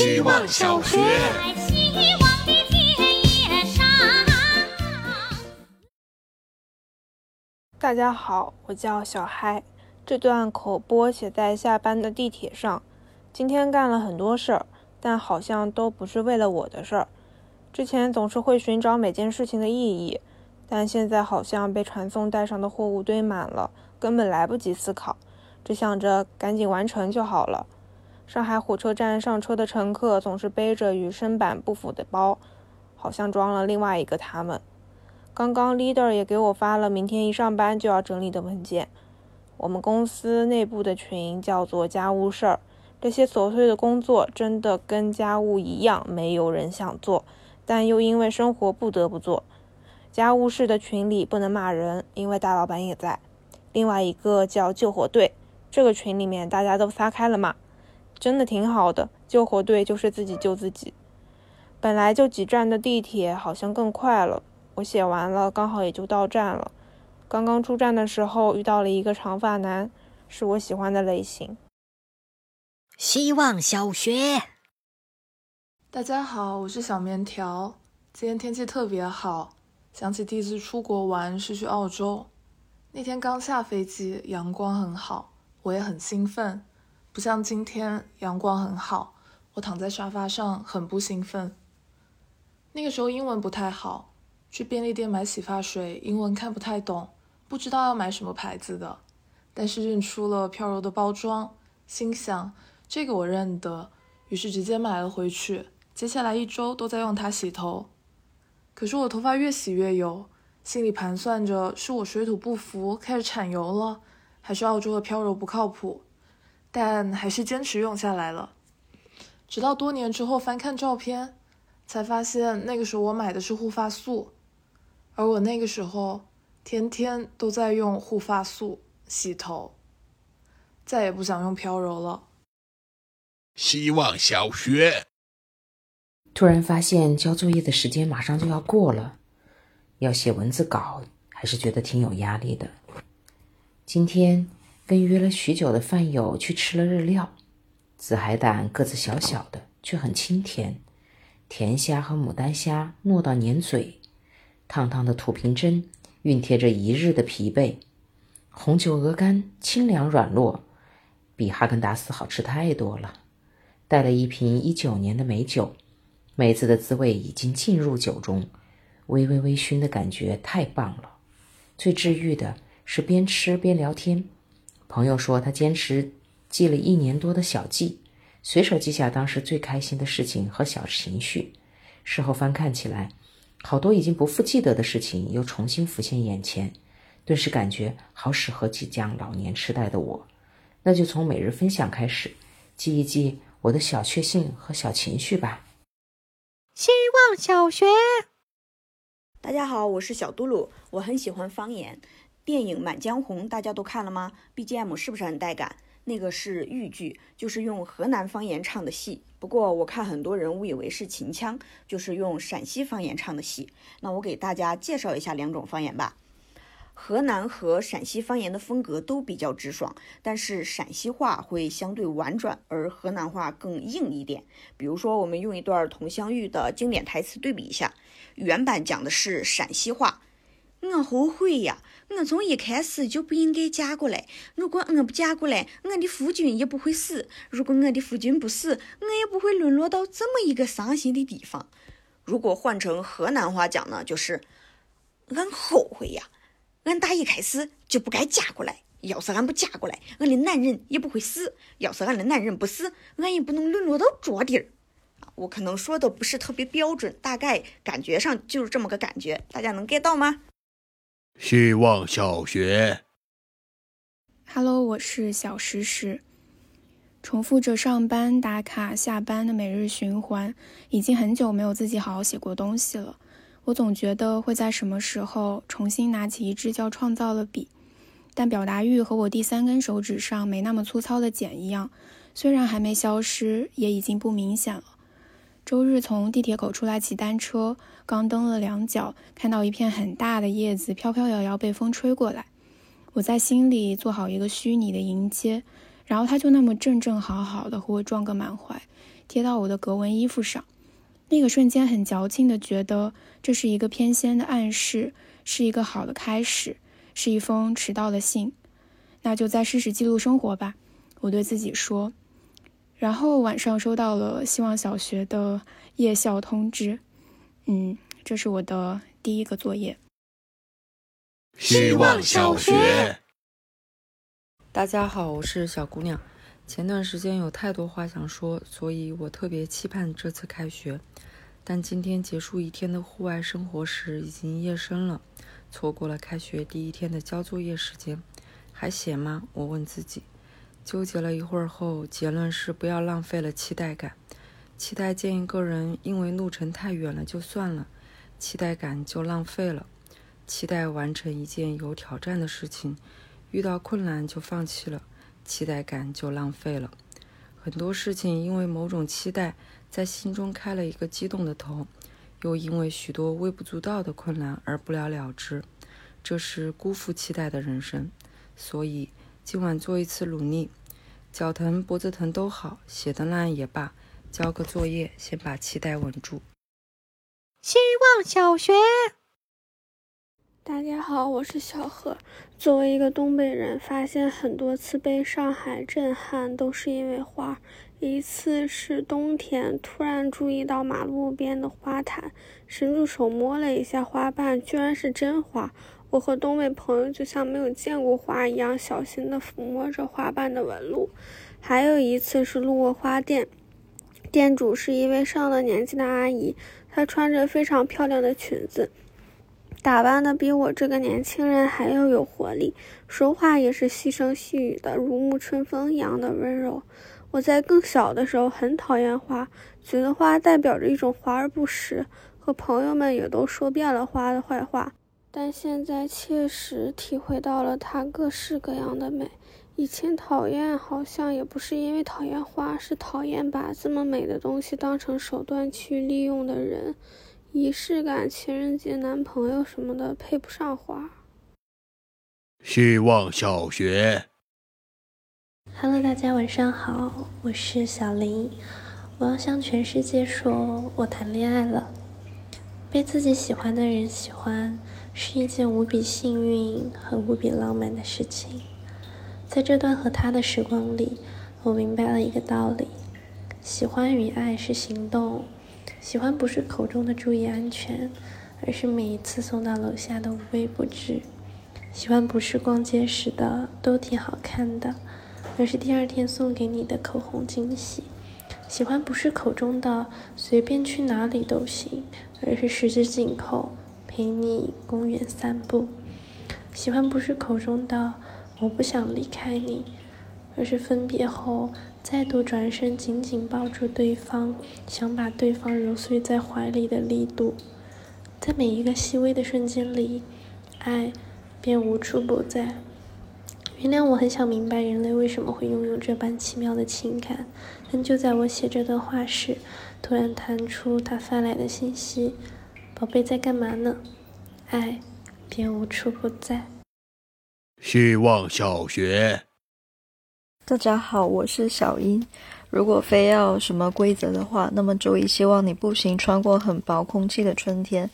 希望小学。希望的田野上。大家好，我叫小嗨。这段口播写在下班的地铁上。今天干了很多事儿，但好像都不是为了我的事儿。之前总是会寻找每件事情的意义，但现在好像被传送带上的货物堆满了，根本来不及思考，只想着赶紧完成就好了。上海火车站上车的乘客总是背着与身板不符的包，好像装了另外一个他们。刚刚 leader 也给我发了明天一上班就要整理的文件。我们公司内部的群叫做家务事儿，这些琐碎的工作真的跟家务一样，没有人想做，但又因为生活不得不做。家务事的群里不能骂人，因为大老板也在。另外一个叫救火队，这个群里面大家都撒开了骂，真的挺好的。救火队就是自己救自己。本来就几站的地铁好像更快了。我写完了，刚好也就到站了。刚刚出站的时候遇到了一个长发男，是我喜欢的类型。希望小学，大家好，我是小面条。今天天气特别好，想起第一次出国玩是去澳洲，那天刚下飞机，阳光很好，我也很兴奋。不像今天阳光很好，我躺在沙发上很不兴奋。那个时候英文不太好，去便利店买洗发水，英文看不太懂，不知道要买什么牌子的，但是认出了飘柔的包装，心想这个我认得，于是直接买了回去。接下来一周都在用它洗头，可是我头发越洗越油，心里盘算着是我水土不服开始产油了，还是澳洲的飘柔不靠谱，但还是坚持用下来了。直到多年之后翻看照片，才发现那个时候我买的是护发素，而我那个时候天天都在用护发素洗头，再也不想用飘柔了。希望小学。突然发现交作业的时间马上就要过了，要写文字稿，还是觉得挺有压力的。今天跟约了许久的饭友去吃了日料，紫海胆个子小小的，却很清甜，甜虾和牡丹虾糯到粘嘴，烫烫的土瓶蒸熨贴着一日的疲惫，红酒鹅肝清凉软糯，比哈根达斯好吃太多了。带了一瓶一九年的美酒。梅子的滋味已经进入酒中，微微微醺的感觉太棒了。最治愈的是边吃边聊天。朋友说他坚持记了一年多的小记，随手记下当时最开心的事情和小情绪。事后翻看起来，好多已经不复记得的事情又重新浮现眼前，顿时感觉好适合即将老年痴呆的我。那就从每日分享开始，记一记我的小确幸和小情绪吧。希望小学。大家好，我是小嘟噜，我很喜欢方言。电影《满江红》大家都看了吗？BGM 是不是很带感？那个是豫剧，就是用河南方言唱的戏。不过我看很多人误以为是秦腔，就是用陕西方言唱的戏。那我给大家介绍一下两种方言吧。河南和陕西方言的风格都比较直爽，但是陕西话会相对婉转，而河南话更硬一点。比如说，我们用一段佟湘玉的经典台词对比一下，原版讲的是陕西话：“我后悔呀，我从一开始就不应该嫁过来。如果我不嫁过来，我的夫君也不会死；如果我的夫君不死，我也不会沦落到这么一个伤心的地方。”如果换成河南话讲呢，就是“俺后悔呀。”俺打一开始就不该嫁过来。要是俺不嫁过来，俺的男人也不会死。要是俺的男人不死，俺也不能沦落到这地儿。我可能说的不是特别标准，大概感觉上就是这么个感觉，大家能 get 到吗？希望小学。Hello，我是小石石。重复着上班打卡、下班的每日循环，已经很久没有自己好好写过东西了。我总觉得会在什么时候重新拿起一支叫创造的笔，但表达欲和我第三根手指上没那么粗糙的茧一样，虽然还没消失，也已经不明显了。周日从地铁口出来骑单车，刚蹬了两脚，看到一片很大的叶子飘飘摇摇被风吹过来，我在心里做好一个虚拟的迎接，然后它就那么正正好好的和我撞个满怀。贴到我的格纹衣服上。那个瞬间很矫情的觉得这是一个偏心的暗示，是一个好的开始，是一封迟到的信。那就再试试记录生活吧，我对自己说。然后晚上收到了希望小学的夜校通知，嗯，这是我的第一个作业。希望小学。大家好，我是小姑娘。前段时间有太多话想说，所以我特别期盼这次开学。但今天结束一天的户外生活时，已经夜深了，错过了开学第一天的交作业时间。还写吗？我问自己。纠结了一会儿后，结论是不要浪费了期待感。期待见一个人，因为路程太远了就算了，期待感就浪费了。期待完成一件有挑战的事情，遇到困难就放弃了。期待感就浪费了，很多事情因为某种期待，在心中开了一个激动的头，又因为许多微不足道的困难而不了了之，这是辜负期待的人生。所以今晚做一次努力，脚疼脖子疼都好，写的烂也罢，交个作业，先把期待稳住。希望小学。大家好，我是小何。作为一个东北人，发现很多次被上海震撼，都是因为花。一次是冬天，突然注意到马路边的花坛，伸出手摸了一下花瓣，居然是真花。我和东北朋友就像没有见过花一样，小心地抚摸着花瓣的纹路。还有一次是路过花店，店主是一位上了年纪的阿姨，她穿着非常漂亮的裙子。打扮的比我这个年轻人还要有活力，说话也是细声细语的，如沐春风一样的温柔。我在更小的时候很讨厌花，觉得花代表着一种华而不实，和朋友们也都说遍了花的坏话。但现在切实体会到了它各式各样的美。以前讨厌好像也不是因为讨厌花，是讨厌把这么美的东西当成手段去利用的人。仪式感，情人节、男朋友什么的配不上花。希望小学。Hello，大家晚上好，我是小林。我要向全世界说，我谈恋爱了。被自己喜欢的人喜欢，是一件无比幸运和无比浪漫的事情。在这段和他的时光里，我明白了一个道理：喜欢与爱是行动。喜欢不是口中的注意安全，而是每一次送到楼下的无微不至；喜欢不是逛街时的都挺好看的，而是第二天送给你的口红惊喜；喜欢不是口中的随便去哪里都行，而是十指紧扣陪你公园散步；喜欢不是口中的我不想离开你，而是分别后。再度转身，紧紧抱住对方，想把对方揉碎在怀里的力度，在每一个细微的瞬间里，爱便无处不在。原谅我很想明白人类为什么会拥有这般奇妙的情感，但就在我写这段话时，突然弹出他发来的信息：“宝贝在干嘛呢？”爱便无处不在。希望小学。大家好，我是小英。如果非要什么规则的话，那么周一希望你步行穿过很薄空气的春天，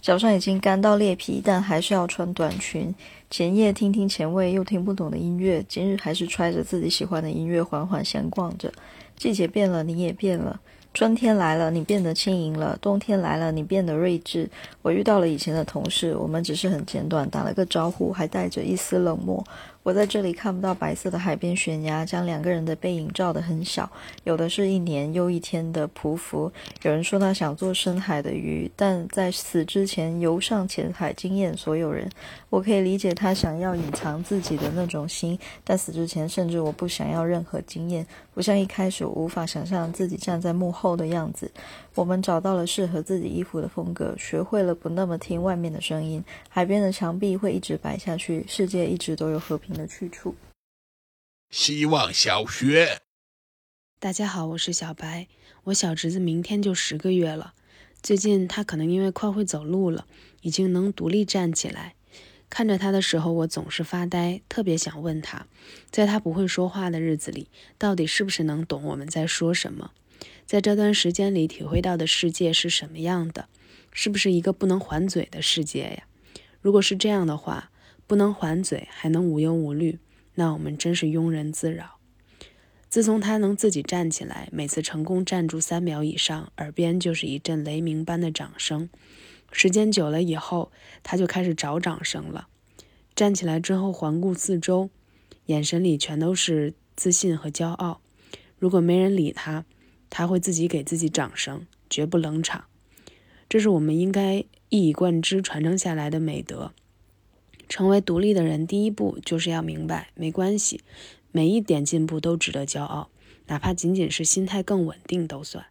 脚上已经干到裂皮，但还是要穿短裙。前夜听听前卫又听不懂的音乐，今日还是揣着自己喜欢的音乐缓缓闲逛着。季节变了，你也变了。春天来了，你变得轻盈了；冬天来了，你变得睿智。我遇到了以前的同事，我们只是很简短打了个招呼，还带着一丝冷漠。我在这里看不到白色的海边悬崖，将两个人的背影照得很小。有的是一年又一天的匍匐。有人说他想做深海的鱼，但在死之前游上浅海，惊艳所有人。我可以理解他想要隐藏自己的那种心，但死之前，甚至我不想要任何经验。不像一开始，我无法想象自己站在幕后的样子。我们找到了适合自己衣服的风格，学会了不那么听外面的声音。海边的墙壁会一直白下去，世界一直都有和平的去处。希望小学。大家好，我是小白。我小侄子明天就十个月了，最近他可能因为快会走路了，已经能独立站起来。看着他的时候，我总是发呆，特别想问他，在他不会说话的日子里，到底是不是能懂我们在说什么？在这段时间里体会到的世界是什么样的？是不是一个不能还嘴的世界呀？如果是这样的话，不能还嘴还能无忧无虑，那我们真是庸人自扰。自从他能自己站起来，每次成功站住三秒以上，耳边就是一阵雷鸣般的掌声。时间久了以后，他就开始找掌声了。站起来之后，环顾四周，眼神里全都是自信和骄傲。如果没人理他，他会自己给自己掌声，绝不冷场。这是我们应该一以贯之传承下来的美德。成为独立的人，第一步就是要明白，没关系。每一点进步都值得骄傲，哪怕仅仅是心态更稳定都算。